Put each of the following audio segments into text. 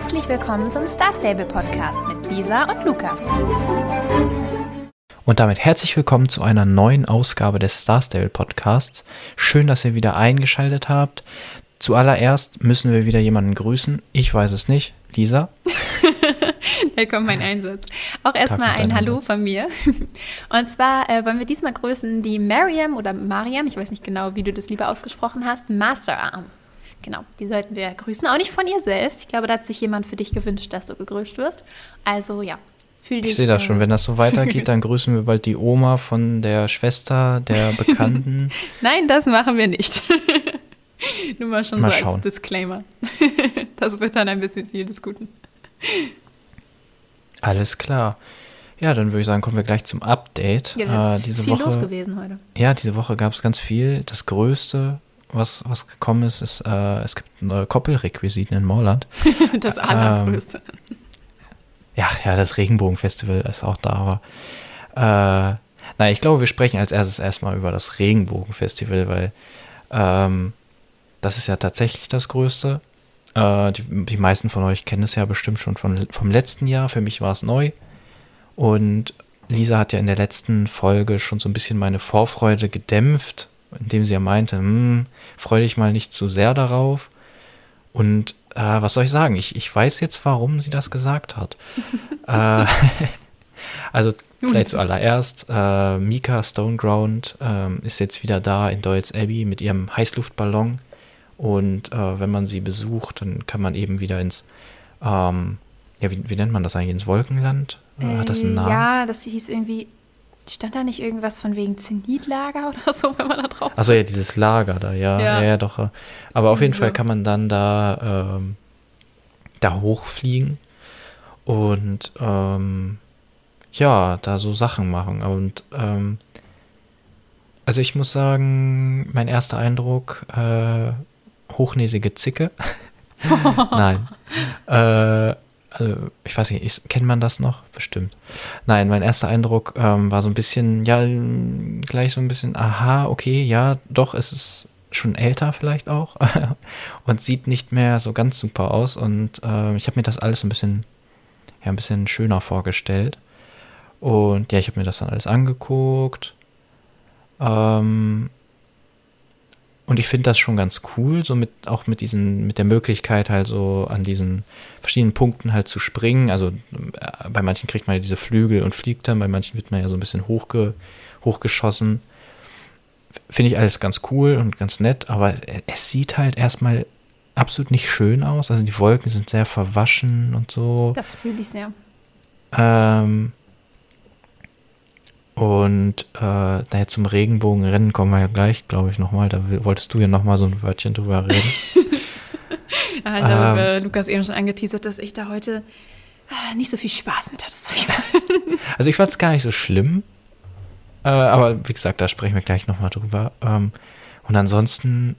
Herzlich willkommen zum Star Stable Podcast mit Lisa und Lukas. Und damit herzlich willkommen zu einer neuen Ausgabe des Star Stable Podcasts. Schön, dass ihr wieder eingeschaltet habt. Zuallererst müssen wir wieder jemanden grüßen. Ich weiß es nicht. Lisa? da kommt mein Einsatz. Auch erstmal ein Hallo Einsatz. von mir. Und zwar äh, wollen wir diesmal grüßen die Mariam oder Mariam, ich weiß nicht genau, wie du das lieber ausgesprochen hast, Masterarm. Genau, die sollten wir grüßen. Auch nicht von ihr selbst. Ich glaube, da hat sich jemand für dich gewünscht, dass du gegrüßt wirst. Also ja, fühl dich. Ich sehe das schon. Wenn das so weitergeht, dann grüßen wir bald die Oma von der Schwester, der Bekannten. Nein, das machen wir nicht. Nur mal schon mal so schauen. als Disclaimer. das wird dann ein bisschen viel des Guten. Alles klar. Ja, dann würde ich sagen, kommen wir gleich zum Update. Ja, äh, diese viel Woche, los gewesen heute. Ja, diese Woche gab es ganz viel. Das Größte was, was gekommen ist, ist, äh, es gibt neue Koppelrequisiten in Morland. das allergrößte. Ähm, ja, ja, das Regenbogenfestival ist auch da, aber äh, na, ich glaube, wir sprechen als erstes erstmal über das Regenbogenfestival, weil ähm, das ist ja tatsächlich das Größte. Äh, die, die, meisten von euch kennen es ja bestimmt schon von, vom letzten Jahr. Für mich war es neu. Und Lisa hat ja in der letzten Folge schon so ein bisschen meine Vorfreude gedämpft, indem sie ja meinte, hm, freu dich mal nicht zu sehr darauf. Und äh, was soll ich sagen? Ich, ich weiß jetzt, warum sie das gesagt hat. äh, also vielleicht zuallererst, äh, Mika Stoneground äh, ist jetzt wieder da in Deutz Abbey mit ihrem Heißluftballon. Und äh, wenn man sie besucht, dann kann man eben wieder ins, ähm, ja, wie, wie, nennt man das eigentlich, ins Wolkenland? Äh, hat das einen Namen? Ja, das hieß irgendwie Stand da nicht irgendwas von wegen Zenitlager oder so, wenn man da drauf Also ja, dieses Lager da, ja, ja, ja, doch. Aber auf jeden. Fall kann man dann da, ähm, da hochfliegen und ähm, ja, da so Sachen machen. Und ähm, also ich muss sagen, mein erster Eindruck, äh, hochnäsige Zicke. Nein. äh, also ich weiß nicht, kennt man das noch? Bestimmt. Nein, mein erster Eindruck ähm, war so ein bisschen, ja, gleich so ein bisschen, aha, okay, ja, doch, es ist schon älter vielleicht auch und sieht nicht mehr so ganz super aus und äh, ich habe mir das alles ein bisschen, ja, ein bisschen schöner vorgestellt und ja, ich habe mir das dann alles angeguckt. Ähm, und ich finde das schon ganz cool, so mit, auch mit diesen, mit der Möglichkeit halt so an diesen verschiedenen Punkten halt zu springen. Also äh, bei manchen kriegt man ja diese Flügel und fliegt dann, bei manchen wird man ja so ein bisschen hochge, hochgeschossen. Finde ich alles ganz cool und ganz nett, aber es sieht halt erstmal absolut nicht schön aus. Also die Wolken sind sehr verwaschen und so. Das fühle ich sehr. Ähm, und äh, naja, zum Regenbogenrennen kommen wir ja gleich, glaube ich, nochmal. Da wolltest du ja nochmal so ein Wörtchen drüber reden. ja, ich habe ähm, Lukas eben schon angeteasert, dass ich da heute äh, nicht so viel Spaß mit hatte, also ich fand es gar nicht so schlimm. Äh, aber wie gesagt, da sprechen wir gleich nochmal drüber. Ähm, und ansonsten,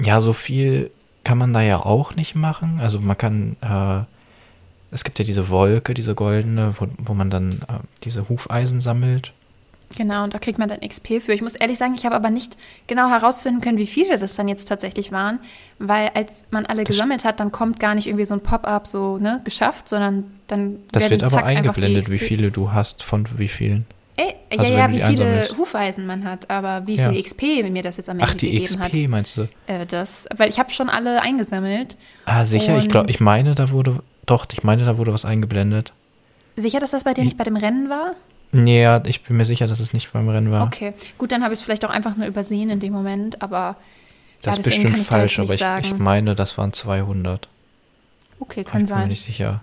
ja, so viel kann man da ja auch nicht machen. Also man kann äh, es gibt ja diese Wolke, diese goldene, wo, wo man dann äh, diese Hufeisen sammelt. Genau, und da kriegt man dann XP für. Ich muss ehrlich sagen, ich habe aber nicht genau herausfinden können, wie viele das dann jetzt tatsächlich waren, weil als man alle das gesammelt hat, dann kommt gar nicht irgendwie so ein Pop-up so, ne, geschafft, sondern dann Das wird aber eingeblendet, wie viele du hast von wie vielen. Ey, also ja, ja, wie viele. Hufeisen man hat, aber wie viel ja. XP mir das jetzt am Ende gegeben hat. Ach, die XP meinst du? Äh, das, weil ich habe schon alle eingesammelt. Ah, sicher? Ich glaube, ich meine, da wurde doch, ich meine, da wurde was eingeblendet. Sicher, dass das bei dir nicht bei dem Rennen war? Nee, ja, ich bin mir sicher, dass es nicht beim Rennen war. Okay, gut, dann habe ich es vielleicht auch einfach nur übersehen in dem Moment, aber. Das ja, ist bestimmt falsch, aber ich, ich, meine, das waren 200. Okay, kann sein. Ich bin mir nicht sicher.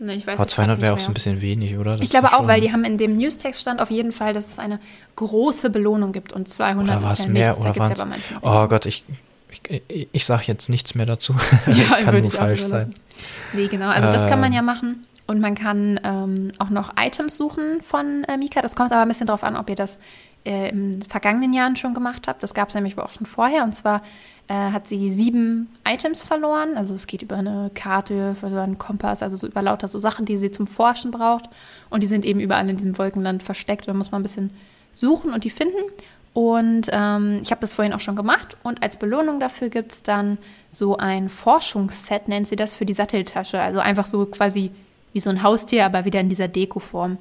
Nee, ich weiß aber 200 wäre auch so ein bisschen wenig, oder? Das ich glaube auch, weil die haben in dem Newstext stand auf jeden Fall, dass es eine große Belohnung gibt und 200 oder ist ja mehr, nichts. Oder da ja oh Gott, ich, ich, ich sage jetzt nichts mehr dazu. Ja, das kann nur falsch sein. Nee, genau. Also das kann man ja machen. Und man kann ähm, auch noch Items suchen von äh, Mika. Das kommt aber ein bisschen darauf an, ob ihr das äh, in vergangenen Jahren schon gemacht habt. Das gab es nämlich auch schon vorher. Und zwar äh, hat sie sieben Items verloren. Also es geht über eine Karte, über einen Kompass, also so über lauter so Sachen, die sie zum Forschen braucht. Und die sind eben überall in diesem Wolkenland versteckt. Da muss man ein bisschen suchen und die finden. Und ähm, ich habe das vorhin auch schon gemacht. Und als Belohnung dafür gibt es dann so ein Forschungsset, nennt sie das, für die Satteltasche. Also einfach so quasi wie so ein Haustier, aber wieder in dieser Deko-Form.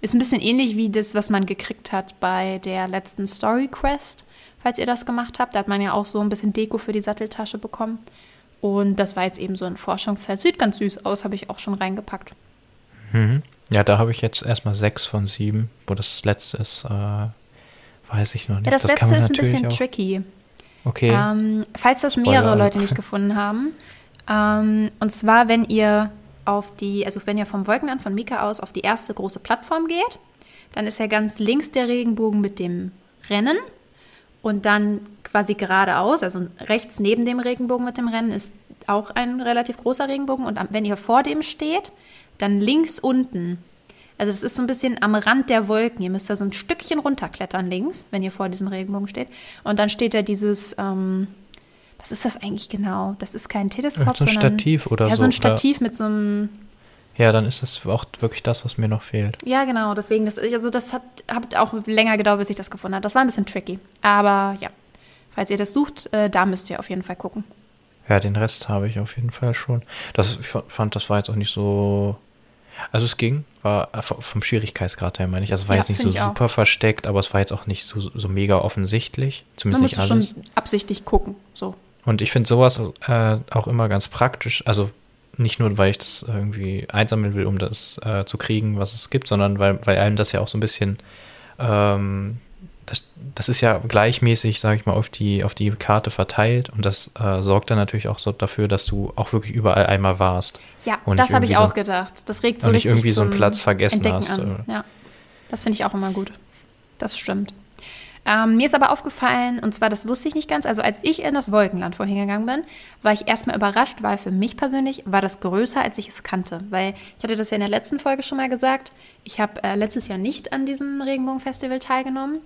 Ist ein bisschen ähnlich wie das, was man gekriegt hat bei der letzten Story Quest, falls ihr das gemacht habt. Da hat man ja auch so ein bisschen Deko für die Satteltasche bekommen. Und das war jetzt eben so ein Forschungsfeld. Sieht ganz süß aus, habe ich auch schon reingepackt. Mhm. Ja, da habe ich jetzt erstmal sechs von sieben, wo das letzte ist, äh, weiß ich noch nicht. Ja, das, das letzte ist ein bisschen auch. tricky. Okay. Ähm, falls das mehrere Spoiler. Leute nicht gefunden haben. Ähm, und zwar, wenn ihr auf die, also wenn ihr vom Wolkenland von Mika aus auf die erste große Plattform geht, dann ist ja ganz links der Regenbogen mit dem Rennen und dann quasi geradeaus, also rechts neben dem Regenbogen mit dem Rennen ist auch ein relativ großer Regenbogen und wenn ihr vor dem steht, dann links unten, also es ist so ein bisschen am Rand der Wolken, ihr müsst da so ein Stückchen runterklettern links, wenn ihr vor diesem Regenbogen steht und dann steht da dieses, ähm, was ist das eigentlich genau? Das ist kein Teleskop, so ein sondern Stativ oder ja, so. so ein Stativ mit so einem ja, dann ist das auch wirklich das, was mir noch fehlt. Ja, genau. Deswegen, das, also das hat, hat auch länger gedauert, bis ich das gefunden habe. Das war ein bisschen tricky. Aber ja, falls ihr das sucht, äh, da müsst ihr auf jeden Fall gucken. Ja, den Rest habe ich auf jeden Fall schon. Das, ich fand, das war jetzt auch nicht so. Also es ging, war äh, vom Schwierigkeitsgrad her, meine ich. Also es war ja, jetzt nicht so super auch. versteckt, aber es war jetzt auch nicht so, so mega offensichtlich. Zumindest Man nicht alles. schon absichtlich gucken. So. Und ich finde sowas äh, auch immer ganz praktisch. Also nicht nur, weil ich das irgendwie einsammeln will, um das äh, zu kriegen, was es gibt, sondern weil, weil einem das ja auch so ein bisschen, ähm, das, das ist ja gleichmäßig, sage ich mal, auf die, auf die Karte verteilt und das äh, sorgt dann natürlich auch so dafür, dass du auch wirklich überall einmal warst. Ja, das habe ich so, auch gedacht. Das regt so und nicht irgendwie so einen Platz vergessen Entdecken hast. An. Ja, das finde ich auch immer gut. Das stimmt. Ähm, mir ist aber aufgefallen, und zwar, das wusste ich nicht ganz, also als ich in das Wolkenland vorhin gegangen bin, war ich erstmal überrascht, weil für mich persönlich war das größer, als ich es kannte. Weil ich hatte das ja in der letzten Folge schon mal gesagt, ich habe äh, letztes Jahr nicht an diesem Regenbogenfestival teilgenommen.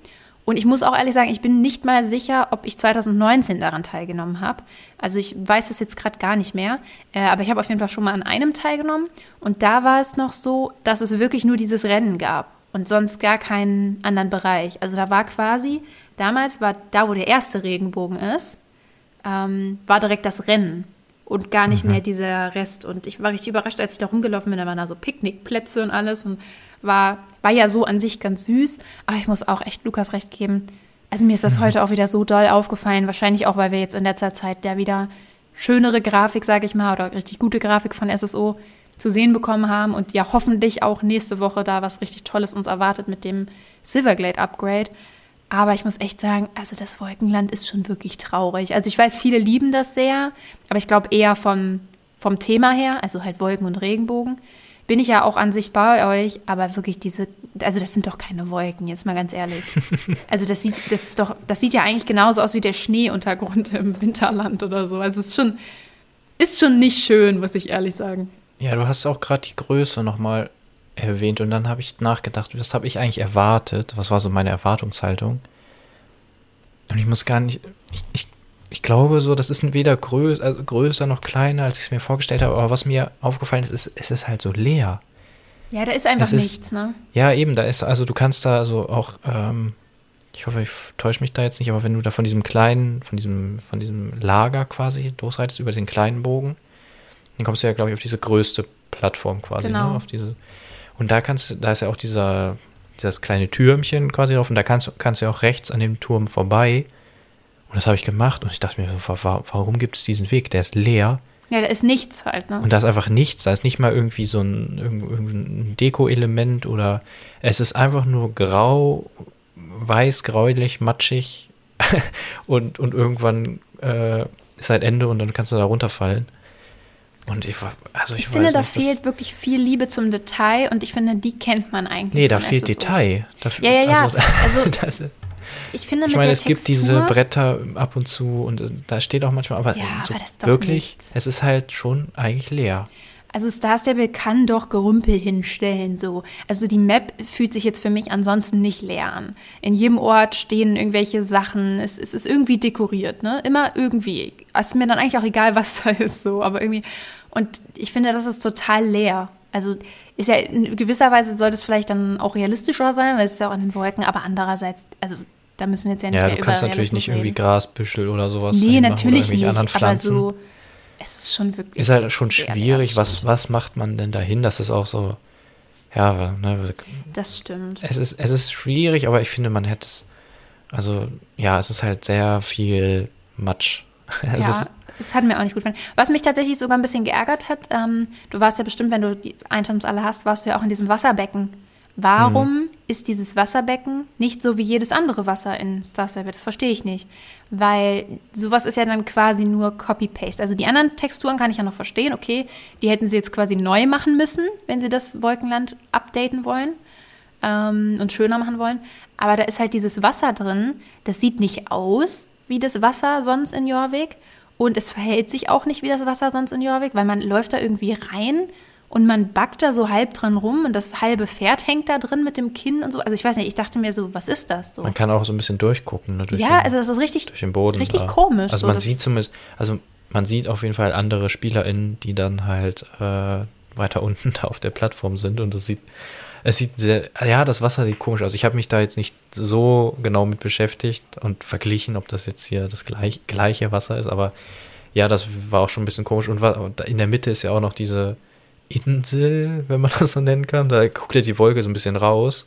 Und ich muss auch ehrlich sagen, ich bin nicht mal sicher, ob ich 2019 daran teilgenommen habe. Also ich weiß das jetzt gerade gar nicht mehr. Äh, aber ich habe auf jeden Fall schon mal an einem teilgenommen. Und da war es noch so, dass es wirklich nur dieses Rennen gab und sonst gar keinen anderen Bereich. Also da war quasi, damals war da, wo der erste Regenbogen ist, ähm, war direkt das Rennen und gar nicht mhm. mehr dieser Rest. Und ich war richtig überrascht, als ich da rumgelaufen bin, da waren da so Picknickplätze und alles und war, war ja so an sich ganz süß. Aber ich muss auch echt Lukas recht geben. Also mir ist das mhm. heute auch wieder so doll aufgefallen. Wahrscheinlich auch, weil wir jetzt in letzter Zeit da wieder schönere Grafik, sage ich mal, oder richtig gute Grafik von SSO zu sehen bekommen haben und ja hoffentlich auch nächste Woche da was richtig Tolles uns erwartet mit dem Silverglade Upgrade. Aber ich muss echt sagen, also das Wolkenland ist schon wirklich traurig. Also ich weiß, viele lieben das sehr, aber ich glaube eher vom, vom Thema her, also halt Wolken und Regenbogen, bin ich ja auch an sich bei euch, aber wirklich diese, also das sind doch keine Wolken, jetzt mal ganz ehrlich. Also das sieht, das ist doch, das sieht ja eigentlich genauso aus wie der Schneeuntergrund im Winterland oder so. Also es ist schon, ist schon nicht schön, muss ich ehrlich sagen. Ja, du hast auch gerade die Größe nochmal erwähnt und dann habe ich nachgedacht, was habe ich eigentlich erwartet? Was war so meine Erwartungshaltung? Und ich muss gar nicht, ich, ich, ich glaube so, das ist weder größ, also größer noch kleiner, als ich es mir vorgestellt habe, aber was mir aufgefallen ist, ist, es ist halt so leer. Ja, da ist einfach das nichts, ist, ne? Ja, eben, da ist, also du kannst da so auch, ähm, ich hoffe, ich täusche mich da jetzt nicht, aber wenn du da von diesem kleinen, von diesem, von diesem Lager quasi losreitest, über den kleinen Bogen, dann kommst du ja, glaube ich, auf diese größte Plattform quasi, ne? genau. ne? Auf diese. Und da kannst du, da ist ja auch dieser, dieses kleine Türmchen quasi drauf und da kannst, kannst du ja auch rechts an dem Turm vorbei. Und das habe ich gemacht und ich dachte mir, warum gibt es diesen Weg? Der ist leer. Ja, da ist nichts halt, ne? Und da ist einfach nichts. Da ist nicht mal irgendwie so ein, ein Deko-Element oder es ist einfach nur grau, weiß, gräulich, matschig und, und irgendwann äh, ist halt Ende und dann kannst du da runterfallen. Und ich, also ich, ich finde, da nicht, fehlt wirklich viel Liebe zum Detail und ich finde, die kennt man eigentlich. Nee, da fehlt. Detail. Da, ja, ja, ja. Also, also ich finde, ich meine, es Textur, gibt diese Bretter ab und zu und äh, da steht auch manchmal, aber, ja, so aber wirklich, nichts. es ist halt schon eigentlich leer. Also Star Stable kann doch Gerümpel hinstellen, so. Also die Map fühlt sich jetzt für mich ansonsten nicht leer an. In jedem Ort stehen irgendwelche Sachen. Es, es ist irgendwie dekoriert, ne? Immer irgendwie. Es ist mir dann eigentlich auch egal, was da ist, so. Aber irgendwie. Und ich finde, das ist total leer. Also ist ja in gewisser Weise sollte es vielleicht dann auch realistischer sein, weil es ist ja auch in den Wolken. Aber andererseits, also da müssen wir jetzt ja nicht ja, mehr du kannst natürlich nicht irgendwie Grasbüschel oder sowas Nee, natürlich nicht, anderen Pflanzen. aber so, es ist schon wirklich Ist halt schon schwierig, was, was macht man denn dahin? Das ist auch so, ja, ne, Das stimmt. Es ist, es ist schwierig, aber ich finde, man hätte es, also, ja, es ist halt sehr viel Matsch. Es ja, das hat mir auch nicht gut gefallen. Was mich tatsächlich sogar ein bisschen geärgert hat, ähm, du warst ja bestimmt, wenn du die Items alle hast, warst du ja auch in diesem Wasserbecken. Warum mhm. Ist dieses Wasserbecken nicht so wie jedes andere Wasser in Star Stable? Das verstehe ich nicht. Weil sowas ist ja dann quasi nur Copy-Paste. Also die anderen Texturen kann ich ja noch verstehen. Okay, die hätten sie jetzt quasi neu machen müssen, wenn sie das Wolkenland updaten wollen ähm, und schöner machen wollen. Aber da ist halt dieses Wasser drin. Das sieht nicht aus wie das Wasser sonst in Jorvik. Und es verhält sich auch nicht wie das Wasser sonst in Jorvik, weil man läuft da irgendwie rein und man backt da so halb dran rum und das halbe Pferd hängt da drin mit dem Kinn und so. Also ich weiß nicht, ich dachte mir so, was ist das so? Man kann auch so ein bisschen durchgucken. Ne, ja, den, also das ist richtig, durch den Boden richtig da. komisch. Also so, man sieht zumindest, also man sieht auf jeden Fall andere SpielerInnen, die dann halt äh, weiter unten da auf der Plattform sind und es sieht, es sieht sehr, ja, das Wasser sieht komisch aus. Ich habe mich da jetzt nicht so genau mit beschäftigt und verglichen, ob das jetzt hier das gleich, gleiche Wasser ist, aber ja, das war auch schon ein bisschen komisch und in der Mitte ist ja auch noch diese Insel, wenn man das so nennen kann. Da guckt ja die Wolke so ein bisschen raus.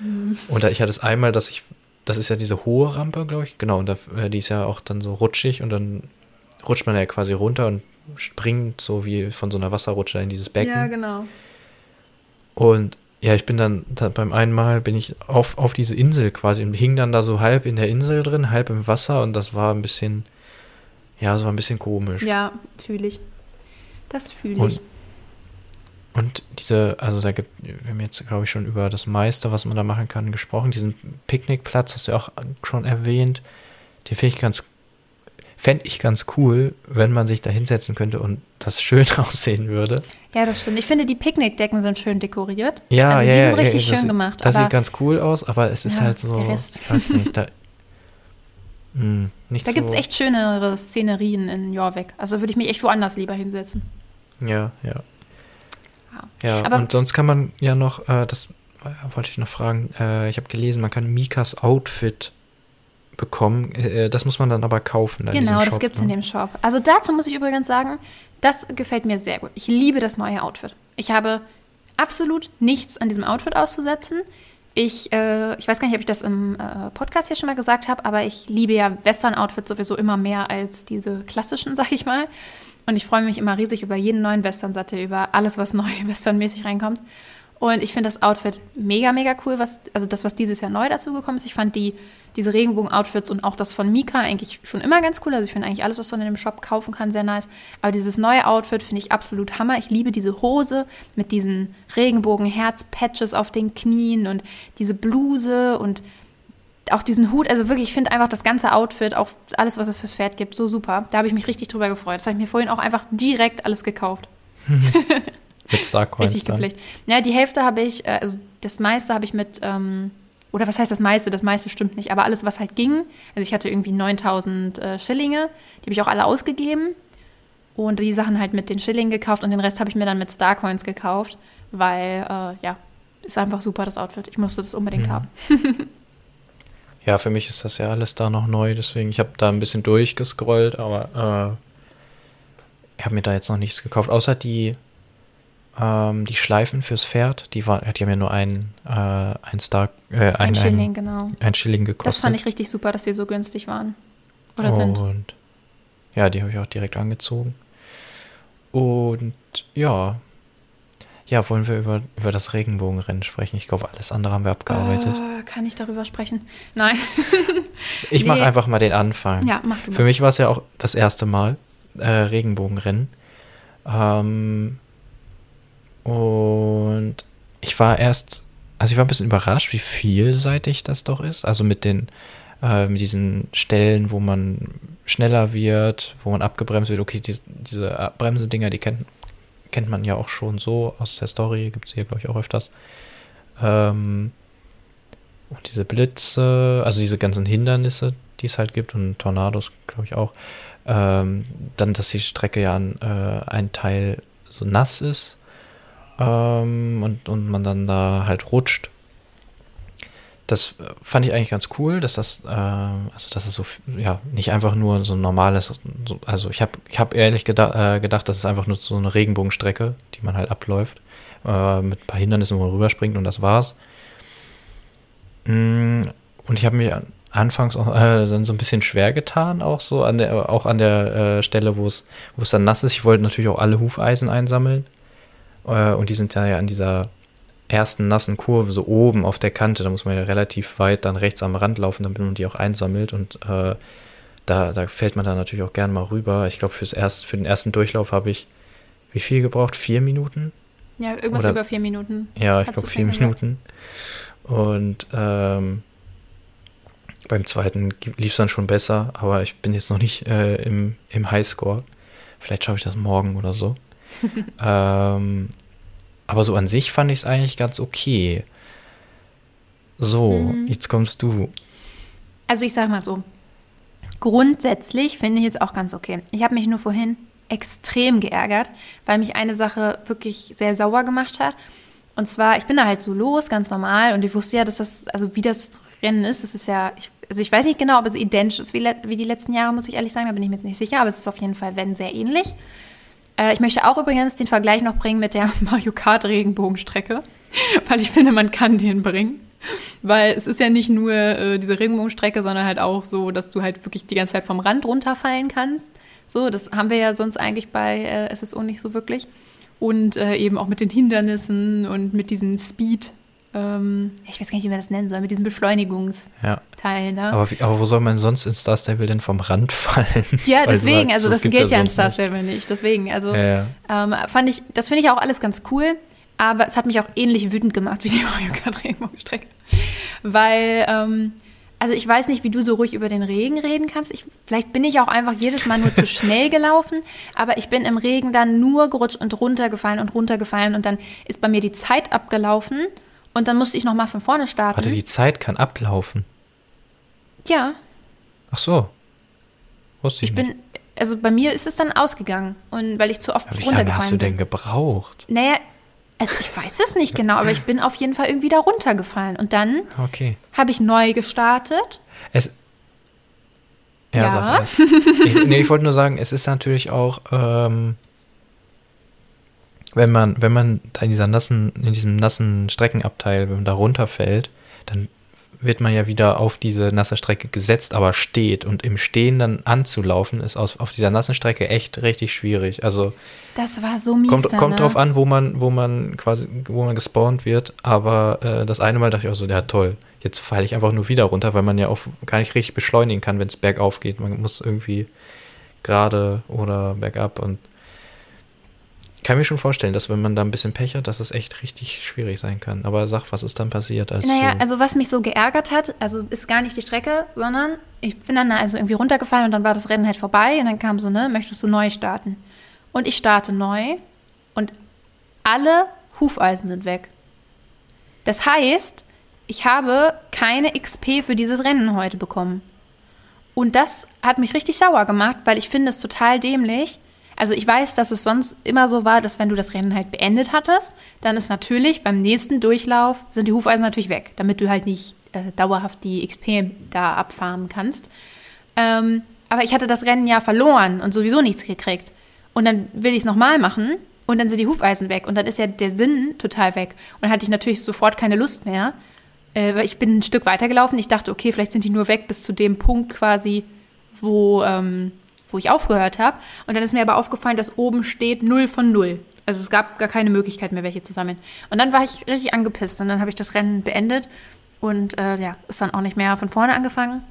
Mhm. Und da, ich hatte es einmal, dass ich, das ist ja diese hohe Rampe, glaube ich. Genau, und da, äh, die ist ja auch dann so rutschig und dann rutscht man ja quasi runter und springt so wie von so einer Wasserrutsche in dieses Becken. Ja, genau. Und ja, ich bin dann da beim einen Mal bin ich auf, auf diese Insel quasi und hing dann da so halb in der Insel drin, halb im Wasser und das war ein bisschen, ja, es war ein bisschen komisch. Ja, fühle ich. Das fühle ich. Und diese, also da gibt, wir haben jetzt, glaube ich, schon über das meiste, was man da machen kann, gesprochen. Diesen Picknickplatz hast du ja auch schon erwähnt. Den finde ich ganz, fände ich ganz cool, wenn man sich da hinsetzen könnte und das schön aussehen würde. Ja, das stimmt. Ich finde, die Picknickdecken sind schön dekoriert. Ja, also ja, die sind richtig ja, schön gemacht. Das sieht ganz cool aus, aber es ist ja, halt so, der Rest. ich weiß nicht, da, mh, hm, nicht da so. gibt es echt schönere Szenerien in Jorvik. Also würde ich mich echt woanders lieber hinsetzen. Ja, ja. Ja, Aber und sonst kann man ja noch, äh, das äh, wollte ich noch fragen, äh, ich habe gelesen, man kann Mikas Outfit bekommen. Äh, das muss man dann aber kaufen. genau, das gibt es ne? in dem Shop. Also dazu muss ich übrigens sagen, das gefällt mir sehr gut. Ich liebe das neue Outfit. Ich habe absolut nichts an diesem Outfit auszusetzen. Ich, äh, ich weiß gar nicht, ob ich das im äh, Podcast hier schon mal gesagt habe, aber ich liebe ja Western-Outfits sowieso immer mehr als diese klassischen, sag ich mal. Und ich freue mich immer riesig über jeden neuen Western-Satte, über alles, was neu westernmäßig reinkommt. Und ich finde das Outfit mega, mega cool, was, also das, was dieses Jahr neu dazugekommen ist. Ich fand die, diese Regenbogen-Outfits und auch das von Mika eigentlich schon immer ganz cool. Also ich finde eigentlich alles, was man in dem Shop kaufen kann, sehr nice. Aber dieses neue Outfit finde ich absolut Hammer. Ich liebe diese Hose mit diesen Regenbogen-Herz-Patches auf den Knien und diese Bluse und auch diesen Hut, also wirklich, ich finde einfach das ganze Outfit, auch alles, was es fürs Pferd gibt, so super. Da habe ich mich richtig drüber gefreut. Das habe ich mir vorhin auch einfach direkt alles gekauft. mit Starcoins Richtig gepflegt. Ja, die Hälfte habe ich, äh, also das meiste habe ich mit, ähm, oder was heißt das meiste? Das meiste stimmt nicht, aber alles, was halt ging. Also ich hatte irgendwie 9000 äh, Schillinge, die habe ich auch alle ausgegeben. Und die Sachen halt mit den Schillingen gekauft und den Rest habe ich mir dann mit Starcoins gekauft, weil, äh, ja, ist einfach super das Outfit. Ich musste das unbedingt mhm. haben. Ja, für mich ist das ja alles da noch neu, deswegen, ich habe da ein bisschen durchgescrollt, aber äh, ich habe mir da jetzt noch nichts gekauft, außer die, ähm, die Schleifen fürs Pferd, die, war, die haben ja nur einen, äh, ein Star, äh, ein, ein Schilling, ein, genau. Ein Schilling gekostet. Das fand ich richtig super, dass die so günstig waren. Oder Und, sind. Und ja, die habe ich auch direkt angezogen. Und ja, ja, wollen wir über, über das Regenbogenrennen sprechen? Ich glaube, alles andere haben wir abgearbeitet. Oh, kann ich darüber sprechen? Nein. ich nee. mache einfach mal den Anfang. Ja, mach du mal. Für mich war es ja auch das erste Mal äh, Regenbogenrennen. Ähm, und ich war erst, also ich war ein bisschen überrascht, wie vielseitig das doch ist. Also mit den, äh, mit diesen Stellen, wo man schneller wird, wo man abgebremst wird. Okay, die, diese Bremsedinger, die kennt kennt man ja auch schon so aus der Story, gibt es hier, glaube ich, auch öfters. Ähm, und diese Blitze, also diese ganzen Hindernisse, die es halt gibt und Tornados, glaube ich auch. Ähm, dann, dass die Strecke ja an äh, ein Teil so nass ist ähm, und, und man dann da halt rutscht. Das fand ich eigentlich ganz cool, dass das, äh, also dass es so, ja, nicht einfach nur so ein normales, so, also ich habe ich hab ehrlich geda äh, gedacht, das ist einfach nur so eine Regenbogenstrecke, die man halt abläuft, äh, mit ein paar Hindernissen, wo man rüberspringt und das war's. Mm, und ich habe mir anfangs auch äh, dann so ein bisschen schwer getan, auch so an der, auch an der äh, Stelle, wo es, wo es dann nass ist. Ich wollte natürlich auch alle Hufeisen einsammeln. Äh, und die sind ja an dieser ersten nassen Kurve, so oben auf der Kante, da muss man ja relativ weit dann rechts am Rand laufen, damit man die auch einsammelt. Und äh, da, da fällt man dann natürlich auch gern mal rüber. Ich glaube, erst, für den ersten Durchlauf habe ich wie viel gebraucht? Vier Minuten? Ja, irgendwas Oder, über vier Minuten. Ja, ich glaube vier Minuten. Und ähm, beim zweiten lief es dann schon besser, aber ich bin jetzt noch nicht äh, im, im Highscore. Vielleicht schaffe ich das morgen oder so. ähm, aber so an sich fand ich es eigentlich ganz okay. So, mhm. jetzt kommst du. Also ich sag mal so, grundsätzlich finde ich es auch ganz okay. Ich habe mich nur vorhin extrem geärgert, weil mich eine Sache wirklich sehr sauer gemacht hat. Und zwar, ich bin da halt so los, ganz normal, und ich wusste ja, dass das, also wie das Rennen ist, das ist ja, ich, also ich weiß nicht genau, ob es identisch ist wie, wie die letzten Jahre, muss ich ehrlich sagen, da bin ich mir jetzt nicht sicher, aber es ist auf jeden Fall, wenn, sehr ähnlich. Äh, ich möchte auch übrigens den Vergleich noch bringen mit der Mario Kart Regenbogenstrecke, weil ich finde, man kann den bringen. Weil es ist ja nicht nur äh, diese Regenbogenstrecke, sondern halt auch so, dass du halt wirklich die ganze Zeit vom Rand runterfallen kannst. So, das haben wir ja sonst eigentlich bei äh, SSO nicht so wirklich. Und äh, eben auch mit den Hindernissen und mit diesen Speed- ähm, ich weiß gar nicht, wie man das nennen soll, mit diesen Beschleunigungsteilen. Ja. Aber, aber, wo soll man sonst in Star Stable denn vom Rand fallen? Ja, deswegen, sagst, also das, das geht ja, in Star Stable nicht. Deswegen, also ja, ja. Ähm, fand ich, das finde ich auch alles ganz cool, aber es hat mich auch ähnlich wütend gemacht wie die Mario Kart Regenbogenstrecke. Weil, ähm, also ich weiß nicht, wie du so ruhig über den Regen reden kannst. Ich, vielleicht bin ich auch einfach jedes Mal nur zu schnell gelaufen, aber ich bin im Regen dann nur gerutscht und runtergefallen und runtergefallen und dann ist bei mir die Zeit abgelaufen und dann musste ich nochmal von vorne starten. Warte, die Zeit kann ablaufen. Ja. Ach so. Wusste ich, ich bin, also bei mir ist es dann ausgegangen. Und weil ich zu oft aber runtergefallen bin. Wie lange hast du denn gebraucht? Naja, also ich weiß es nicht genau, aber ich bin auf jeden Fall irgendwie da runtergefallen. Und dann okay. habe ich neu gestartet. Es, ja, ja. Sag ich, nee, ich wollte nur sagen, es ist natürlich auch, ähm, wenn man, wenn man da in dieser nassen, in diesem nassen Streckenabteil, wenn man da runterfällt, dann wird man ja wieder auf diese nasse Strecke gesetzt, aber steht. Und im Stehen dann anzulaufen, ist aus, auf dieser nassen Strecke echt richtig schwierig. Also das war so mies. Kommt, kommt ne? drauf an, wo man, wo man quasi, wo man gespawnt wird. Aber äh, das eine Mal dachte ich auch so, ja toll, jetzt falle ich einfach nur wieder runter, weil man ja auch gar nicht richtig beschleunigen kann, wenn es bergauf geht. Man muss irgendwie gerade oder bergab und kann mir schon vorstellen, dass wenn man da ein bisschen Pech hat, dass es echt richtig schwierig sein kann. Aber sag, was ist dann passiert? Als naja, also was mich so geärgert hat, also ist gar nicht die Strecke, sondern ich bin dann also irgendwie runtergefallen und dann war das Rennen halt vorbei und dann kam so, ne, möchtest du neu starten? Und ich starte neu und alle Hufeisen sind weg. Das heißt, ich habe keine XP für dieses Rennen heute bekommen. Und das hat mich richtig sauer gemacht, weil ich finde es total dämlich, also ich weiß, dass es sonst immer so war, dass wenn du das Rennen halt beendet hattest, dann ist natürlich beim nächsten Durchlauf sind die Hufeisen natürlich weg, damit du halt nicht äh, dauerhaft die XP da abfahren kannst. Ähm, aber ich hatte das Rennen ja verloren und sowieso nichts gekriegt. Und dann will ich es nochmal machen und dann sind die Hufeisen weg und dann ist ja der Sinn total weg. Und dann hatte ich natürlich sofort keine Lust mehr, äh, ich bin ein Stück weitergelaufen. Ich dachte, okay, vielleicht sind die nur weg bis zu dem Punkt quasi, wo ähm, wo ich aufgehört habe. Und dann ist mir aber aufgefallen, dass oben steht 0 von 0. Also es gab gar keine Möglichkeit mehr, welche zu sammeln. Und dann war ich richtig angepisst und dann habe ich das Rennen beendet und äh, ja, ist dann auch nicht mehr von vorne angefangen.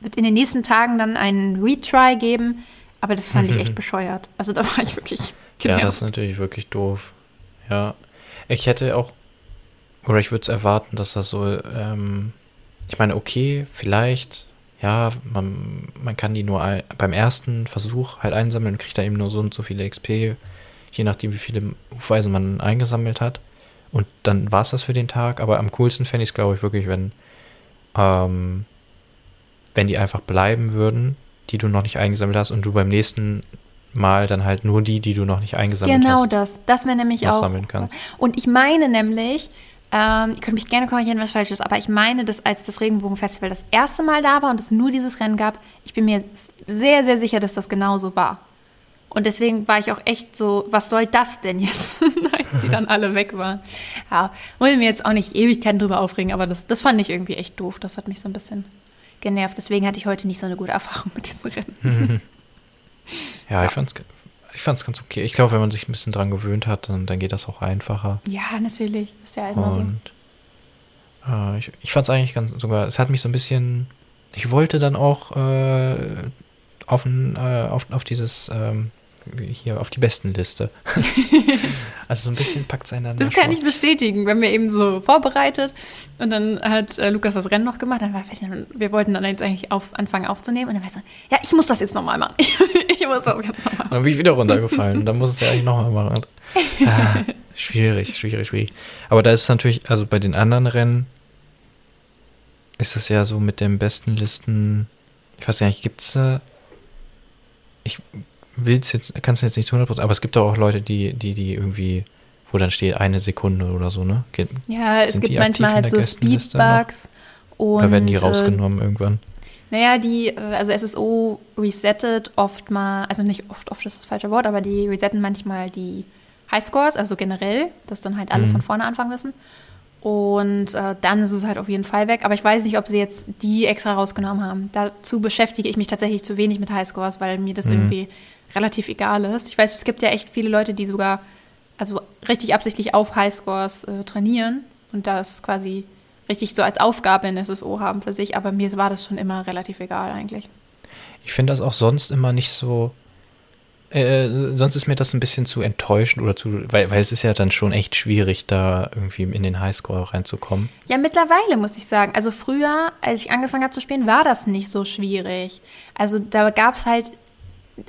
Wird in den nächsten Tagen dann einen Retry geben, aber das fand ich echt bescheuert. Also da war ich wirklich genervt. Ja, das ist natürlich wirklich doof. Ja, ich hätte auch, oder ich würde es erwarten, dass das so, ähm, ich meine, okay, vielleicht ja, man, man kann die nur ein, beim ersten Versuch halt einsammeln und kriegt da eben nur so und so viele XP, je nachdem, wie viele Hufweisen man eingesammelt hat. Und dann war es das für den Tag, aber am coolsten fände ich es, glaube ich, wirklich, wenn, ähm, wenn die einfach bleiben würden, die du noch nicht eingesammelt hast und du beim nächsten Mal dann halt nur die, die du noch nicht eingesammelt genau hast. Genau das. Das wäre nämlich auch. Sammeln kannst. Und ich meine nämlich, Ähm, ihr könnt mich gerne korrigieren, was falsch ist, aber ich meine, dass als das Regenbogenfestival das erste Mal da war und es nur dieses Rennen gab, ich bin mir sehr, sehr sicher, dass das genauso war. Und deswegen war ich auch echt so, was soll das denn jetzt, als die dann alle weg waren. Ja, wollte mir jetzt auch nicht Ewigkeiten drüber aufregen, aber das, das fand ich irgendwie echt doof. Das hat mich so ein bisschen genervt. Deswegen hatte ich heute nicht so eine gute Erfahrung mit diesem Rennen. ja, ich fand's, ich fand's ganz okay. Ich glaube, wenn man sich ein bisschen dran gewöhnt hat, dann, dann geht das auch einfacher. Ja, natürlich. Ist ja immer so. Äh, ich, ich fand's eigentlich ganz sogar, es hat mich so ein bisschen, ich wollte dann auch äh, auf, ein, äh, auf, auf dieses ähm, hier auf die besten Liste. also so ein bisschen packt es einander. Das kann ich bestätigen, wenn wir eben so vorbereitet und dann hat äh, Lukas das Rennen noch gemacht. Dann war, wir wollten dann jetzt eigentlich auf, anfangen aufzunehmen und dann war ich so, ja, ich muss das jetzt nochmal machen. ich muss das jetzt nochmal machen. Dann bin ich wieder runtergefallen. dann muss es ja eigentlich nochmal machen. Ah, schwierig, schwierig, schwierig. Aber da ist natürlich, also bei den anderen Rennen ist es ja so mit den besten Listen, ich weiß gar nicht, gibt es äh, ich will's jetzt, kannst du jetzt nicht zu 100%, aber es gibt auch Leute, die, die, die irgendwie, wo dann steht eine Sekunde oder so, ne? Ge ja, es gibt manchmal halt so Speedbugs und. Oder werden die äh, rausgenommen äh, irgendwann? Naja, die, äh, also SSO resettet oft mal, also nicht oft, oft ist das falsche Wort, aber die resetten manchmal die Highscores, also generell, dass dann halt alle mhm. von vorne anfangen müssen. Und äh, dann ist es halt auf jeden Fall weg. Aber ich weiß nicht, ob sie jetzt die extra rausgenommen haben. Dazu beschäftige ich mich tatsächlich zu wenig mit Highscores, weil mir das mhm. irgendwie relativ egal ist. Ich weiß, es gibt ja echt viele Leute, die sogar also richtig absichtlich auf Highscores äh, trainieren und das quasi richtig so als Aufgabe in SSO haben für sich, aber mir war das schon immer relativ egal eigentlich. Ich finde das auch sonst immer nicht so. Äh, sonst ist mir das ein bisschen zu enttäuschend oder zu, weil, weil es ist ja dann schon echt schwierig, da irgendwie in den Highscore reinzukommen. Ja, mittlerweile muss ich sagen. Also früher, als ich angefangen habe zu spielen, war das nicht so schwierig. Also da gab es halt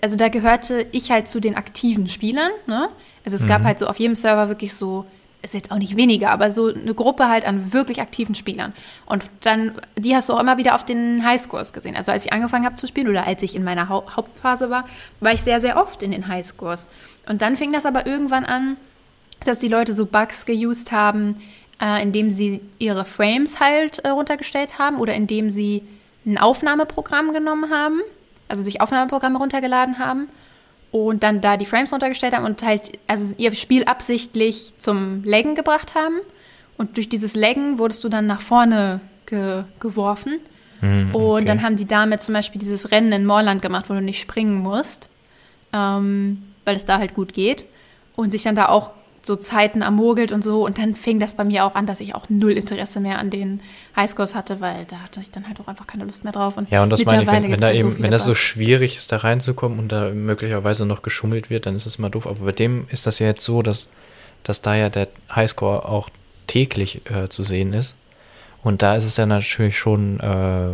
also da gehörte ich halt zu den aktiven Spielern. Ne? Also es mhm. gab halt so auf jedem Server wirklich so, ist jetzt auch nicht weniger, aber so eine Gruppe halt an wirklich aktiven Spielern. Und dann, die hast du auch immer wieder auf den Highscores gesehen. Also als ich angefangen habe zu spielen oder als ich in meiner ha Hauptphase war, war ich sehr, sehr oft in den Highscores. Und dann fing das aber irgendwann an, dass die Leute so Bugs geused haben, äh, indem sie ihre Frames halt äh, runtergestellt haben oder indem sie ein Aufnahmeprogramm genommen haben also sich Aufnahmeprogramme runtergeladen haben und dann da die Frames runtergestellt haben und halt also ihr Spiel absichtlich zum Laggen gebracht haben. Und durch dieses Laggen wurdest du dann nach vorne ge geworfen. Mhm, okay. Und dann haben die damit zum Beispiel dieses Rennen in Moorland gemacht, wo du nicht springen musst, ähm, weil es da halt gut geht. Und sich dann da auch so Zeiten ermogelt und so. Und dann fing das bei mir auch an, dass ich auch null Interesse mehr an den Highscores hatte, weil da hatte ich dann halt auch einfach keine Lust mehr drauf. Und ja, und das meine ich, wenn, wenn da eben, so wenn das so schwierig ist, da reinzukommen und da möglicherweise noch geschummelt wird, dann ist es mal doof. Aber bei dem ist das ja jetzt so, dass, dass da ja der Highscore auch täglich äh, zu sehen ist. Und da ist es ja natürlich schon äh,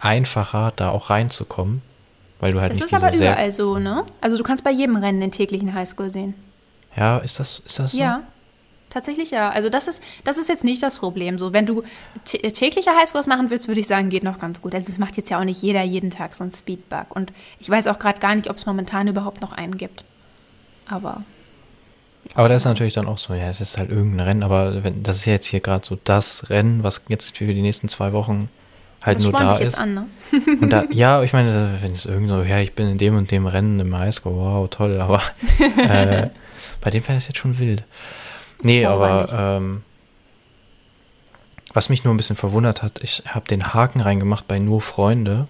einfacher, da auch reinzukommen. Weil du halt das ist aber überall so, ne? Also du kannst bei jedem Rennen den täglichen Highscore sehen. Ja, ist das, ist das so? Ja. Tatsächlich ja. Also das ist, das ist jetzt nicht das Problem. So, wenn du tägliche Highscores machen willst, würde ich sagen, geht noch ganz gut. Also es macht jetzt ja auch nicht jeder jeden Tag so einen Speedbug. Und ich weiß auch gerade gar nicht, ob es momentan überhaupt noch einen gibt. Aber. Aber das ist natürlich dann auch so, ja, das ist halt irgendein Rennen, aber wenn, das ist ja jetzt hier gerade so das Rennen, was jetzt für die nächsten zwei Wochen halt das nur da ist. Jetzt an, ne? und da, ja, ich meine, wenn es irgend so, ja, ich bin in dem und dem Rennen im Highscore, wow, toll, aber äh, bei dem wäre das jetzt schon wild. Nee, aber ähm, was mich nur ein bisschen verwundert hat, ich habe den Haken reingemacht bei nur Freunde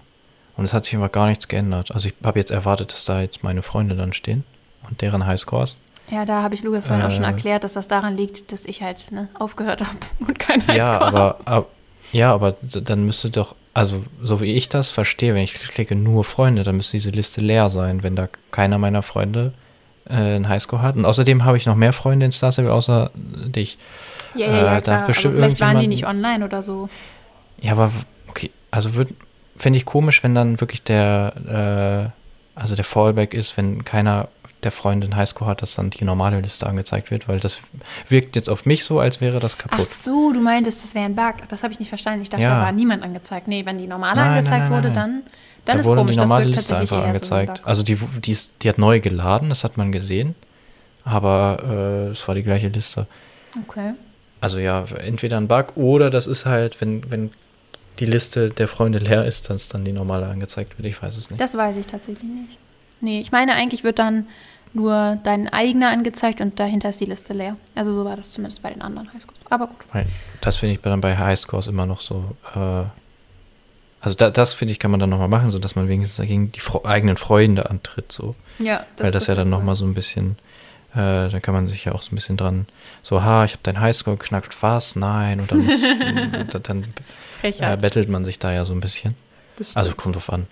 und es hat sich einfach gar nichts geändert. Also ich habe jetzt erwartet, dass da jetzt meine Freunde dann stehen und deren Highscores. Ja, da habe ich Lukas vorhin äh, auch schon äh. erklärt, dass das daran liegt, dass ich halt ne, aufgehört habe und kein Highscore ja, aber, aber, ja, aber dann müsste doch, also so wie ich das verstehe, wenn ich klicke nur Freunde, dann müsste diese Liste leer sein, wenn da keiner meiner Freunde äh, einen Highscore hat. Und außerdem habe ich noch mehr Freunde in Star Stable außer dich. Ja, ja, ja, äh, klar. Aber vielleicht waren die nicht online oder so. Ja, aber okay, also fände ich komisch, wenn dann wirklich der, äh, also der Fallback ist, wenn keiner der Freunde einen Highscore hat, dass dann die normale Liste angezeigt wird, weil das wirkt jetzt auf mich so, als wäre das kaputt. Ach so, du meintest, das wäre ein Bug. Das habe ich nicht verstanden. Ich dachte, ja. da war niemand angezeigt. Nee, wenn die normale nein, angezeigt nein, nein, wurde, dann dann da ist komisch, die normale das Liste einfach angezeigt. So also die, die, die, hat neu geladen, das hat man gesehen. Aber äh, es war die gleiche Liste. Okay. Also ja, entweder ein Bug oder das ist halt, wenn, wenn die Liste der Freunde leer ist, dass dann die normale angezeigt wird. Ich weiß es nicht. Das weiß ich tatsächlich nicht. Nee, ich meine, eigentlich wird dann nur dein eigener angezeigt und dahinter ist die Liste leer. Also so war das zumindest bei den anderen Highscores. Aber gut. Das finde ich dann bei Highscores immer noch so. Äh, also da, das finde ich, kann man dann nochmal machen, sodass man wenigstens gegen die eigenen Freunde antritt. So. Ja, das Weil das ja dann nochmal so ein bisschen äh, da kann man sich ja auch so ein bisschen dran, so, ha, ich habe deinen Highscore geknackt, was? Nein. Und dann, muss, dann äh, bettelt man sich da ja so ein bisschen. Also kommt drauf an.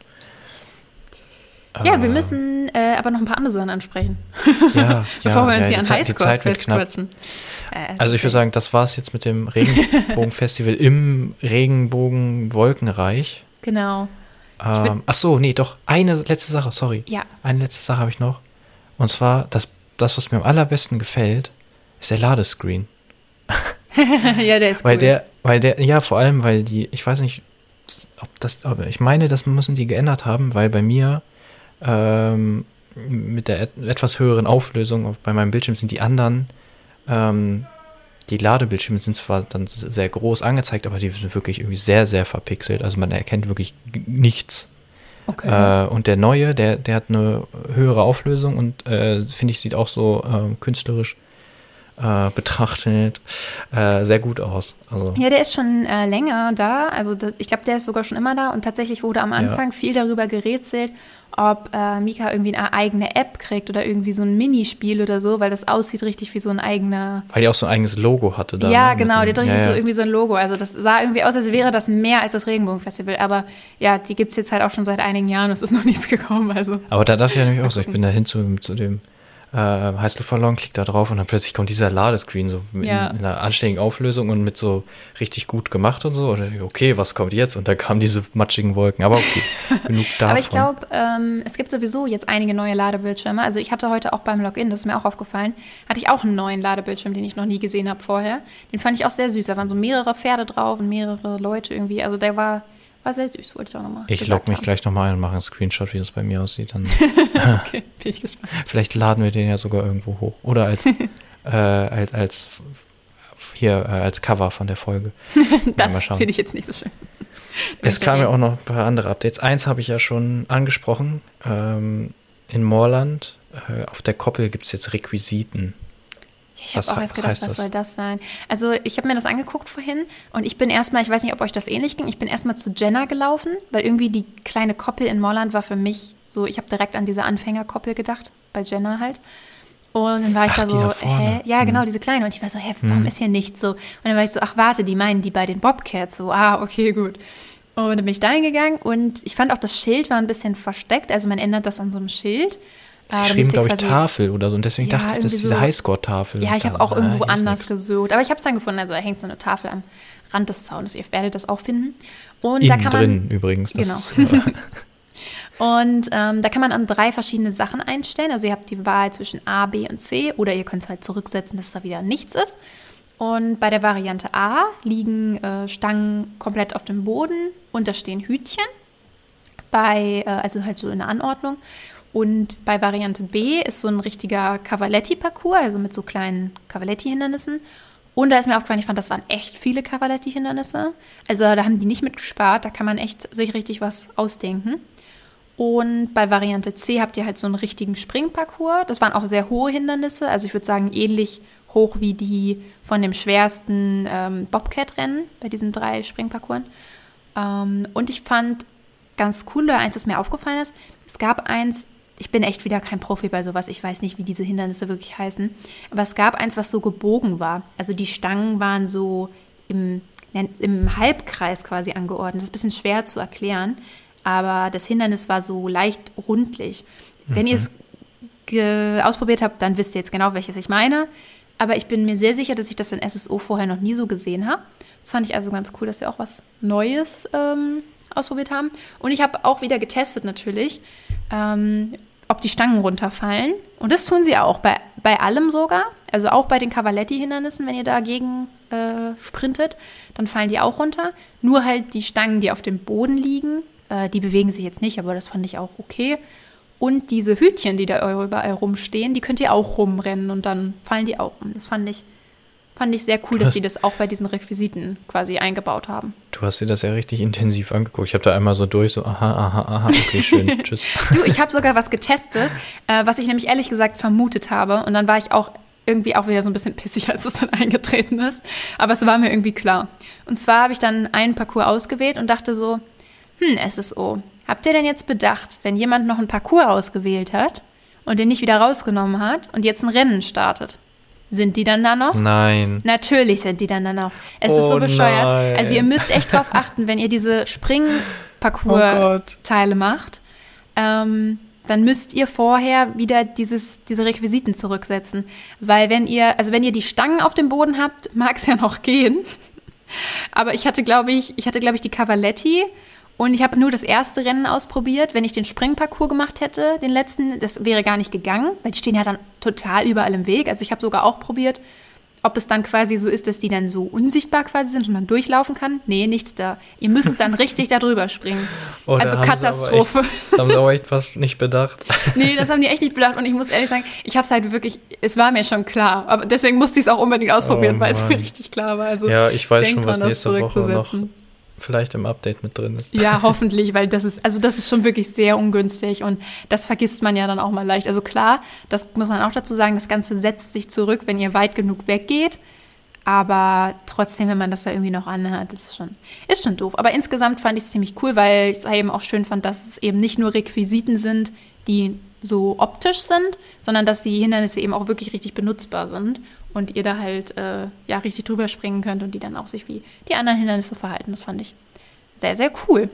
Ja, wir müssen äh, aber noch ein paar andere Sachen ansprechen. Ja, Bevor ja, wir uns ja, hier an Highscores festquatschen. Äh, also ich würde sagen, das war es jetzt mit dem Regenbogenfestival im Regenbogen-Wolkenreich. Genau. Ähm, ach so, nee, doch, eine letzte Sache, sorry. Ja. Eine letzte Sache habe ich noch. Und zwar, das, das, was mir am allerbesten gefällt, ist der Ladescreen. ja, der ist weil cool. Der, weil der, ja, vor allem, weil die, ich weiß nicht, ob das, aber ich meine, das müssen die geändert haben, weil bei mir ähm, mit der et etwas höheren Auflösung bei meinem Bildschirm sind die anderen, ähm, die Ladebildschirme sind zwar dann sehr groß angezeigt, aber die sind wirklich irgendwie sehr, sehr verpixelt. Also man erkennt wirklich nichts. Okay. Äh, und der neue, der, der hat eine höhere Auflösung und äh, finde ich, sieht auch so äh, künstlerisch äh, betrachtet äh, sehr gut aus. Also. Ja, der ist schon äh, länger da. Also das, ich glaube, der ist sogar schon immer da. Und tatsächlich wurde am Anfang ja. viel darüber gerätselt, ob äh, Mika irgendwie eine eigene App kriegt oder irgendwie so ein Minispiel oder so, weil das aussieht richtig wie so ein eigener. Weil die auch so ein eigenes Logo hatte da. Ja, ne? genau, die hat richtig ja. so irgendwie so ein Logo. Also das sah irgendwie aus, als wäre das mehr als das Regenbogenfestival. Aber ja, die gibt es jetzt halt auch schon seit einigen Jahren. Es ist noch nichts gekommen. Also. Aber da dachte ich ja nämlich auch so, ich bin da hin zu, zu dem äh, Heißluftballon, klickt da drauf und dann plötzlich kommt dieser Ladescreen so ja. in, in, einer anständigen Auflösung und mit so richtig gut gemacht und so. Und okay, was kommt jetzt? Und dann kamen diese matschigen Wolken. Aber okay, genug davon. Aber ich glaube, ähm, es gibt sowieso jetzt einige neue Ladebildschirme. Also ich hatte heute auch beim Login, das ist mir auch aufgefallen, hatte ich auch einen neuen Ladebildschirm, den ich noch nie gesehen habe vorher. Den fand ich auch sehr süß. Da waren so mehrere Pferde drauf und mehrere Leute irgendwie. Also der war war sehr süß, wollte ich auch nochmal. Ich logge mich haben. gleich nochmal ein und mache einen Screenshot, wie das bei mir aussieht. Dann okay, bin ich gespannt. Vielleicht laden wir den ja sogar irgendwo hoch. Oder als, äh, als, als hier äh, als Cover von der Folge. das finde ich jetzt nicht so schön. Es kamen ja auch noch ein paar andere Updates. Eins habe ich ja schon angesprochen. Ähm, in Moorland, äh, auf der Koppel gibt es jetzt Requisiten. Ich habe auch erst gedacht, was soll das sein? Also ich habe mir das angeguckt vorhin und ich bin erstmal, ich weiß nicht, ob euch das ähnlich ging, ich bin erstmal zu Jenna gelaufen, weil irgendwie die kleine Koppel in Molland war für mich so, ich habe direkt an diese Anfängerkoppel gedacht, bei Jenna halt. Und dann war ich ach, da so, da hä? Ja, genau, hm. diese kleine. Und ich war so, hä, warum hm. ist hier nichts so? Und dann war ich so, ach warte, die meinen die bei den Bobcats. So, ah, okay, gut. Und dann bin ich da hingegangen und ich fand auch, das Schild war ein bisschen versteckt. Also man ändert das an so einem Schild. Sie äh, schrieben, glaube ich, Tafel oder so. Und deswegen ja, dachte ich, das ist diese so, Highscore-Tafel. Ja, ich habe auch irgendwo ah, anders gesucht. Aber ich habe es dann gefunden. Also da hängt so eine Tafel am Rand des Zaunes. Ihr werdet das auch finden. Und Innen da kann man, drin übrigens. genau. Ist, und ähm, da kann man an drei verschiedene Sachen einstellen. Also ihr habt die Wahl zwischen A, B und C. Oder ihr könnt es halt zurücksetzen, dass da wieder nichts ist. Und bei der Variante A liegen äh, Stangen komplett auf dem Boden und da stehen Hütchen. Bei, äh, also halt so in der Anordnung. Und bei Variante B ist so ein richtiger Cavaletti-Parcours, also mit so kleinen Cavaletti-Hindernissen. Und da ist mir aufgefallen, ich fand, das waren echt viele Cavaletti-Hindernisse. Also da haben die nicht mitgespart, da kann man echt sich richtig was ausdenken. Und bei Variante C habt ihr halt so einen richtigen Springparcours. Das waren auch sehr hohe Hindernisse, also ich würde sagen ähnlich hoch wie die von dem schwersten ähm, Bobcat-Rennen bei diesen drei Springparcours. Ähm, und ich fand ganz cool, eins, das mir aufgefallen ist, es gab eins, ich bin echt wieder kein Profi bei sowas. Ich weiß nicht, wie diese Hindernisse wirklich heißen. Aber es gab eins, was so gebogen war. Also die Stangen waren so im, im Halbkreis quasi angeordnet. Das ist ein bisschen schwer zu erklären. Aber das Hindernis war so leicht rundlich. Mhm. Wenn ihr es ausprobiert habt, dann wisst ihr jetzt genau, welches ich meine. Aber ich bin mir sehr sicher, dass ich das in SSO vorher noch nie so gesehen habe. Das fand ich also ganz cool, dass sie auch was Neues ähm, ausprobiert haben. Und ich habe auch wieder getestet natürlich, ähm, ob die Stangen runterfallen. Und das tun sie auch, bei, bei allem sogar. Also auch bei den Cavaletti-Hindernissen, wenn ihr dagegen äh, sprintet, dann fallen die auch runter. Nur halt die Stangen, die auf dem Boden liegen, äh, die bewegen sich jetzt nicht, aber das fand ich auch okay. Und diese Hütchen, die da überall rumstehen, die könnt ihr auch rumrennen und dann fallen die auch um. Das fand ich, fand ich sehr cool, dass sie das auch bei diesen Requisiten quasi eingebaut haben. Du hast dir das ja richtig intensiv angeguckt. Ich habe da einmal so durch, so aha, aha, aha, okay, schön, tschüss. du, ich habe sogar was getestet, äh, was ich nämlich ehrlich gesagt vermutet habe. Und dann war ich auch irgendwie auch wieder so ein bisschen pissig, als es dann eingetreten ist. Aber es war mir irgendwie klar. Und zwar habe ich dann einen Parcours ausgewählt und dachte so, hm, SSO, habt ihr denn jetzt bedacht, wenn jemand noch einen Parcours ausgewählt hat und den nicht wieder rausgenommen hat und jetzt ein Rennen startet? Sind die dann da noch? Nein. Natürlich sind die dann da noch. Es oh ist so oh bescheuert. Nein. Also ihr müsst echt drauf achten, wenn ihr diese Springparcours-Teile oh macht. Ähm, dann müsst ihr vorher wieder dieses, diese Requisiten zurücksetzen. Weil wenn ihr, also wenn ihr die Stangen auf dem Boden habt, mag es ja noch gehen. Aber ich hatte, glaube ich, ich hatte, glaube ich, die Cavaletti und ich habe nur das erste Rennen ausprobiert. Wenn ich den Springparcours gemacht hätte, den letzten, das wäre gar nicht gegangen, weil die stehen ja dann total überall im Weg. Also ich habe sogar auch probiert, ob es dann quasi so ist, dass die dann so unsichtbar quasi sind und man durchlaufen kann. Nee, nichts da. Ihr müsst dann richtig da drüber springen. Oh, also Katastrophe. Echt, das haben sie aber echt was nicht bedacht. nee, das haben die echt nicht bedacht. Und ich muss ehrlich sagen, ich habe es halt wirklich, es war mir schon klar. Aber deswegen musste ich es auch unbedingt ausprobieren, oh, weil es mir richtig klar war. Also ja, ich weiß schon, was nächste Woche noch vielleicht im Update mit drin ist. Ja, hoffentlich, weil das ist, also das ist schon wirklich sehr ungünstig und das vergisst man ja dann auch mal leicht. Also klar, das muss man auch dazu sagen, das Ganze setzt sich zurück, wenn ihr weit genug weggeht. Aber trotzdem, wenn man das da irgendwie noch anhat, ist schon, ist schon doof. Aber insgesamt fand ich es ziemlich cool, weil ich es eben auch schön fand, dass es eben nicht nur Requisiten sind, die so optisch sind, sondern dass die Hindernisse eben auch wirklich richtig benutzbar sind und ihr da halt äh, ja richtig drüber springen könnt und die dann auch sich wie die anderen Hindernisse verhalten. Das fand ich sehr, sehr cool.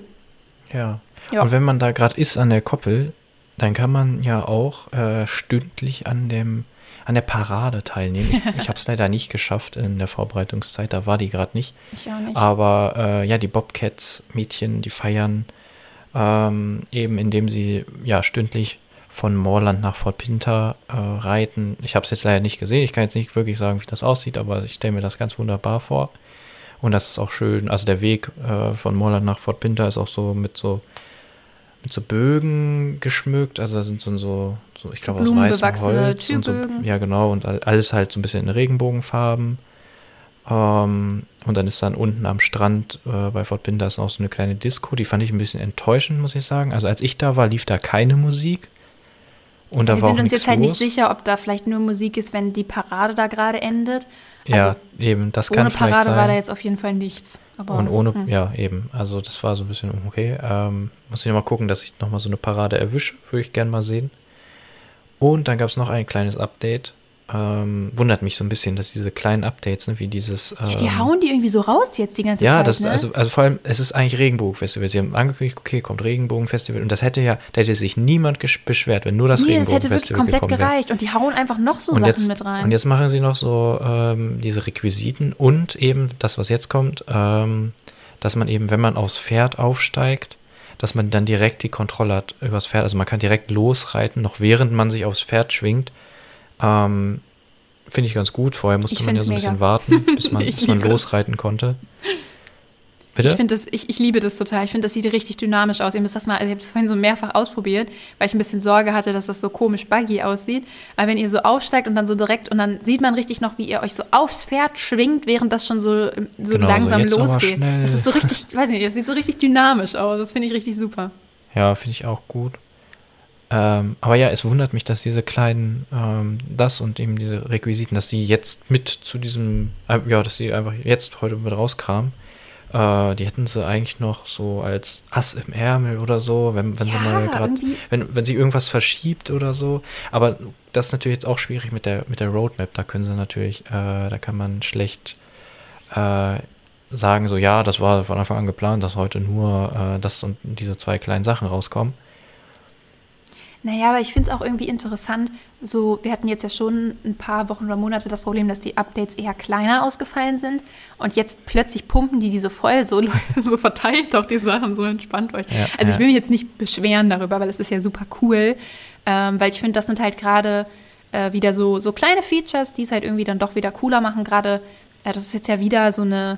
Ja. ja. Und wenn man da gerade ist an der Koppel, dann kann man ja auch äh, stündlich an dem an der Parade teilnehmen. Ich, ich habe es leider nicht geschafft in der Vorbereitungszeit, da war die gerade nicht. Ich auch nicht. Aber äh, ja, die Bobcats-Mädchen, die feiern ähm, eben, indem sie ja stündlich von Moorland nach Fort Pinter äh, reiten. Ich habe es jetzt leider nicht gesehen. Ich kann jetzt nicht wirklich sagen, wie das aussieht, aber ich stelle mir das ganz wunderbar vor. Und das ist auch schön. Also der Weg äh, von Moorland nach Fort Pinter ist auch so mit so mit so Bögen geschmückt. Also da sind so, so, so ich glaube aus weißem Holz. Und so, ja, genau. Und alles halt so ein bisschen in Regenbogenfarben. Ähm, und dann ist dann unten am Strand äh, bei Fort Pinter ist auch so eine kleine Disco. Die fand ich ein bisschen enttäuschend, muss ich sagen. Also als ich da war, lief da keine Musik. Und da wir war sind uns jetzt halt los. nicht sicher, ob da vielleicht nur Musik ist, wenn die Parade da gerade endet. Also ja, eben, das kann vielleicht Ohne Parade war da jetzt auf jeden Fall nichts. Und ohne, hm. ja, eben. Also das war so ein bisschen okay. Ähm, muss ich nochmal gucken, dass ich nochmal so eine Parade erwische. Würde ich gerne mal sehen. Und dann gab es noch ein kleines Update. Ähm, wundert mich so ein bisschen, dass diese kleinen Updates, ne, wie dieses. Ähm, ja, die hauen die irgendwie so raus jetzt die ganze ja, Zeit. Ja, das, ne? also, also vor allem, es ist eigentlich Regenbogenfestival. Sie haben angekündigt, okay, kommt Regenbogenfestival. Und das hätte ja, da hätte sich niemand beschwert, wenn nur das nee, Regenbogenfestival das hätte wirklich komplett gereicht. Und die hauen einfach noch so und Sachen jetzt, mit rein. Und jetzt machen sie noch so ähm, diese Requisiten und eben das, was jetzt kommt, ähm, dass man eben, wenn man aufs Pferd aufsteigt, dass man dann direkt die Kontrolle hat übers Pferd. Also man kann direkt losreiten, noch während man sich aufs Pferd schwingt. Ähm, Finde ich ganz gut. Vorher musste man ja so ein bisschen warten, bis man, bis man losreiten konnte. Bitte? Ich, das, ich, ich liebe das total. Ich finde, das sieht richtig dynamisch aus. Ihr müsst das mal, also ich habe es vorhin so mehrfach ausprobiert, weil ich ein bisschen Sorge hatte, dass das so komisch buggy aussieht. Aber wenn ihr so aufsteigt und dann so direkt und dann sieht man richtig noch, wie ihr euch so aufs Pferd schwingt, während das schon so, so genau, langsam so losgeht. Es ist so richtig, weiß nicht, es sieht so richtig dynamisch aus. Das finde ich richtig super. Ja, finde ich auch gut. Ähm, aber ja, es wundert mich, dass diese kleinen, ähm, das und eben diese Requisiten, dass die jetzt mit zu diesem, äh, ja, dass die einfach jetzt heute mit rauskamen. Äh, die hätten sie eigentlich noch so als Ass im Ärmel oder so, wenn, wenn ja, sie mal gerade, wenn, wenn sie irgendwas verschiebt oder so. Aber das ist natürlich jetzt auch schwierig mit der, mit der Roadmap. Da können sie natürlich, äh, da kann man schlecht äh, sagen, so ja, das war von Anfang an geplant, dass heute nur äh, das und diese zwei kleinen Sachen rauskommen. Naja, aber ich finde es auch irgendwie interessant. So, wir hatten jetzt ja schon ein paar Wochen oder Monate das Problem, dass die Updates eher kleiner ausgefallen sind. Und jetzt plötzlich pumpen die die so voll, so, so verteilt doch die Sachen, so entspannt euch. Ja, also ich will mich jetzt nicht beschweren darüber, weil es ist ja super cool. Ähm, weil ich finde, das sind halt gerade äh, wieder so, so kleine Features, die es halt irgendwie dann doch wieder cooler machen. Gerade, äh, das ist jetzt ja wieder so eine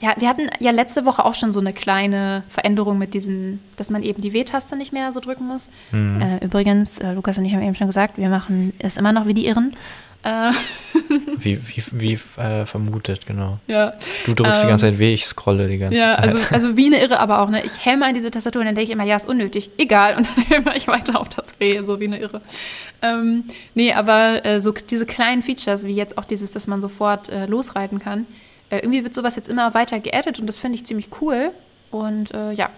ja, wir hatten ja letzte Woche auch schon so eine kleine Veränderung mit diesen, dass man eben die W-Taste nicht mehr so drücken muss. Mhm. Äh, übrigens, äh, Lukas und ich haben eben schon gesagt, wir machen es immer noch wie die Irren. Äh. wie wie, wie äh, vermutet, genau. Ja. Du drückst ähm, die ganze Zeit weh, ich scrolle die ganze ja, Zeit. Also, also wie eine Irre, aber auch, ne? Ich hämmer in diese Tastatur und dann denke ich immer, ja, ist unnötig. Egal. Und dann hämmer ich weiter auf das Weh, so wie eine Irre. Ähm, nee, aber äh, so diese kleinen Features, wie jetzt auch dieses, dass man sofort äh, losreiten kann, äh, irgendwie wird sowas jetzt immer weiter geaddet und das finde ich ziemlich cool. Und äh, ja,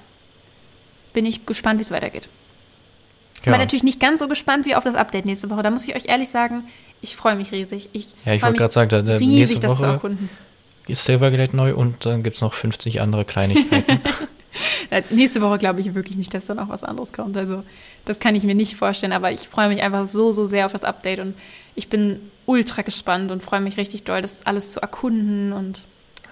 bin ich gespannt, wie es weitergeht. Ja. Aber natürlich nicht ganz so gespannt wie auf das Update nächste Woche. Da muss ich euch ehrlich sagen, ich freue mich riesig. Ich ja, ich wollte gerade sagen, da, da riesig, das zu erkunden. Ist Silverglade neu und dann gibt es noch 50 andere Kleinigkeiten. nächste Woche glaube ich wirklich nicht, dass dann auch was anderes kommt. Also das kann ich mir nicht vorstellen, aber ich freue mich einfach so, so sehr auf das Update und ich bin ultra gespannt und freue mich richtig doll, das alles zu erkunden und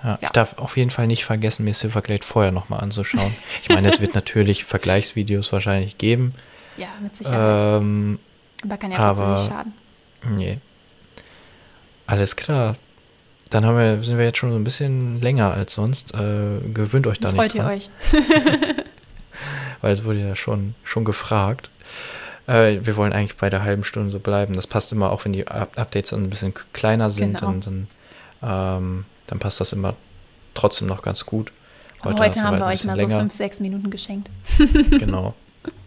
ja, ja. Ich darf auf jeden Fall nicht vergessen, mir Silverglade vorher nochmal anzuschauen. Ich meine, es wird natürlich Vergleichsvideos wahrscheinlich geben. Ja, mit Sicherheit. Ähm, aber kann ja trotzdem nicht schaden. Nee. Alles klar. Dann haben wir, sind wir jetzt schon so ein bisschen länger als sonst. Äh, gewöhnt euch da Freut nicht dran. Freut ihr euch. Weil es wurde ja schon, schon gefragt. Äh, wir wollen eigentlich bei der halben Stunde so bleiben. Das passt immer, auch wenn die Updates dann ein bisschen kleiner sind, genau. dann, dann, ähm, dann passt das immer trotzdem noch ganz gut. Heute, heute haben wir euch mal länger. so fünf, sechs Minuten geschenkt. genau.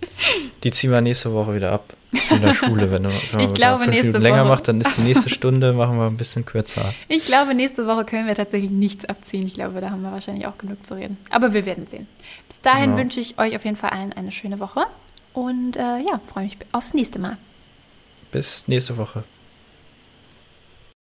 Die ziehen wir nächste Woche wieder ab. Zu der Schule, wenn du wenn ich glaube, nächste Minuten länger macht, dann ist die nächste Stunde, machen wir ein bisschen kürzer. Ich glaube, nächste Woche können wir tatsächlich nichts abziehen. Ich glaube, da haben wir wahrscheinlich auch genug zu reden. Aber wir werden sehen. Bis dahin genau. wünsche ich euch auf jeden Fall allen eine schöne Woche und äh, ja, freue mich aufs nächste Mal. Bis nächste Woche.